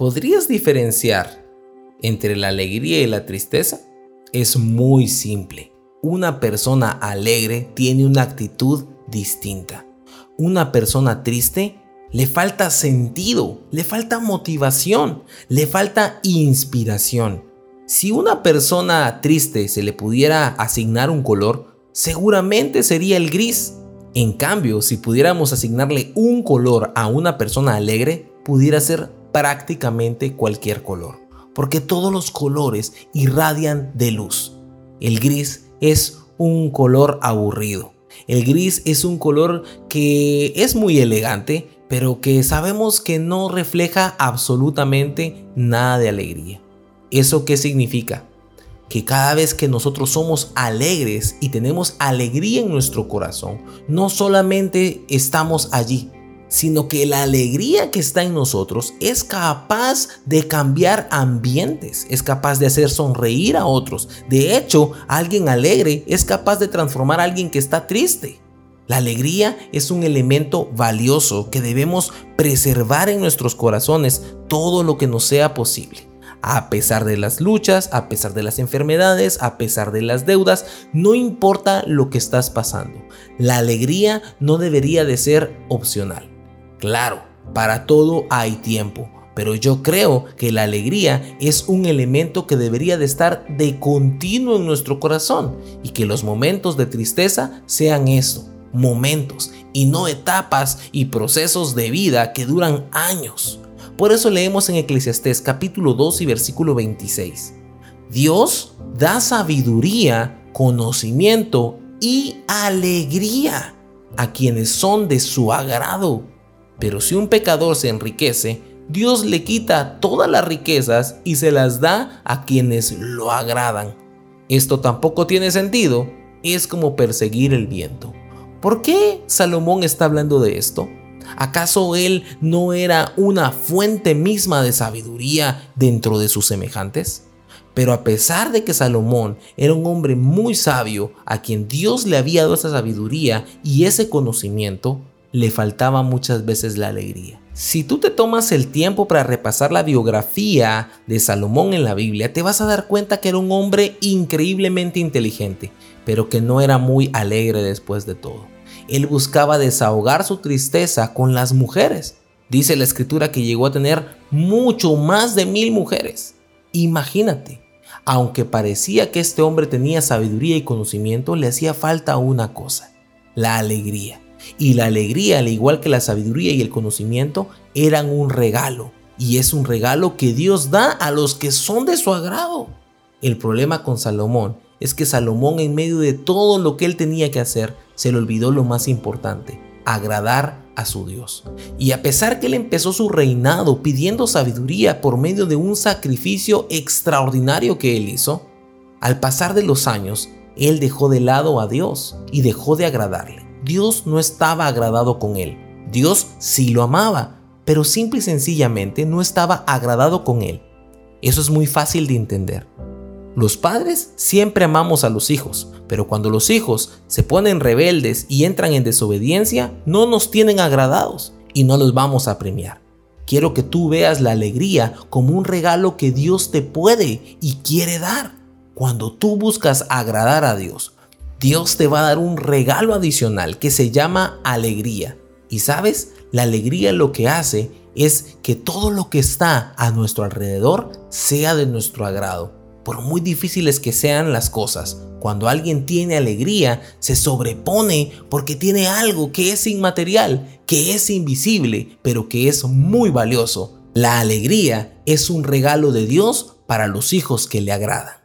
¿Podrías diferenciar entre la alegría y la tristeza? Es muy simple. Una persona alegre tiene una actitud distinta. Una persona triste le falta sentido, le falta motivación, le falta inspiración. Si una persona triste se le pudiera asignar un color, seguramente sería el gris. En cambio, si pudiéramos asignarle un color a una persona alegre, pudiera ser prácticamente cualquier color, porque todos los colores irradian de luz. El gris es un color aburrido. El gris es un color que es muy elegante, pero que sabemos que no refleja absolutamente nada de alegría. ¿Eso qué significa? Que cada vez que nosotros somos alegres y tenemos alegría en nuestro corazón, no solamente estamos allí, sino que la alegría que está en nosotros es capaz de cambiar ambientes, es capaz de hacer sonreír a otros. De hecho, alguien alegre es capaz de transformar a alguien que está triste. La alegría es un elemento valioso que debemos preservar en nuestros corazones todo lo que nos sea posible. A pesar de las luchas, a pesar de las enfermedades, a pesar de las deudas, no importa lo que estás pasando. La alegría no debería de ser opcional. Claro, para todo hay tiempo, pero yo creo que la alegría es un elemento que debería de estar de continuo en nuestro corazón y que los momentos de tristeza sean eso, momentos y no etapas y procesos de vida que duran años. Por eso leemos en Eclesiastés capítulo 2 y versículo 26. Dios da sabiduría, conocimiento y alegría a quienes son de su agrado. Pero si un pecador se enriquece, Dios le quita todas las riquezas y se las da a quienes lo agradan. Esto tampoco tiene sentido, es como perseguir el viento. ¿Por qué Salomón está hablando de esto? ¿Acaso él no era una fuente misma de sabiduría dentro de sus semejantes? Pero a pesar de que Salomón era un hombre muy sabio, a quien Dios le había dado esa sabiduría y ese conocimiento, le faltaba muchas veces la alegría. Si tú te tomas el tiempo para repasar la biografía de Salomón en la Biblia, te vas a dar cuenta que era un hombre increíblemente inteligente, pero que no era muy alegre después de todo. Él buscaba desahogar su tristeza con las mujeres. Dice la escritura que llegó a tener mucho más de mil mujeres. Imagínate, aunque parecía que este hombre tenía sabiduría y conocimiento, le hacía falta una cosa, la alegría. Y la alegría, al igual que la sabiduría y el conocimiento, eran un regalo. Y es un regalo que Dios da a los que son de su agrado. El problema con Salomón es que Salomón en medio de todo lo que él tenía que hacer, se le olvidó lo más importante, agradar a su Dios. Y a pesar que él empezó su reinado pidiendo sabiduría por medio de un sacrificio extraordinario que él hizo, al pasar de los años, él dejó de lado a Dios y dejó de agradarle. Dios no estaba agradado con él. Dios sí lo amaba, pero simple y sencillamente no estaba agradado con él. Eso es muy fácil de entender. Los padres siempre amamos a los hijos, pero cuando los hijos se ponen rebeldes y entran en desobediencia, no nos tienen agradados y no los vamos a premiar. Quiero que tú veas la alegría como un regalo que Dios te puede y quiere dar. Cuando tú buscas agradar a Dios, Dios te va a dar un regalo adicional que se llama alegría. Y sabes, la alegría lo que hace es que todo lo que está a nuestro alrededor sea de nuestro agrado. Por muy difíciles que sean las cosas, cuando alguien tiene alegría, se sobrepone porque tiene algo que es inmaterial, que es invisible, pero que es muy valioso. La alegría es un regalo de Dios para los hijos que le agradan.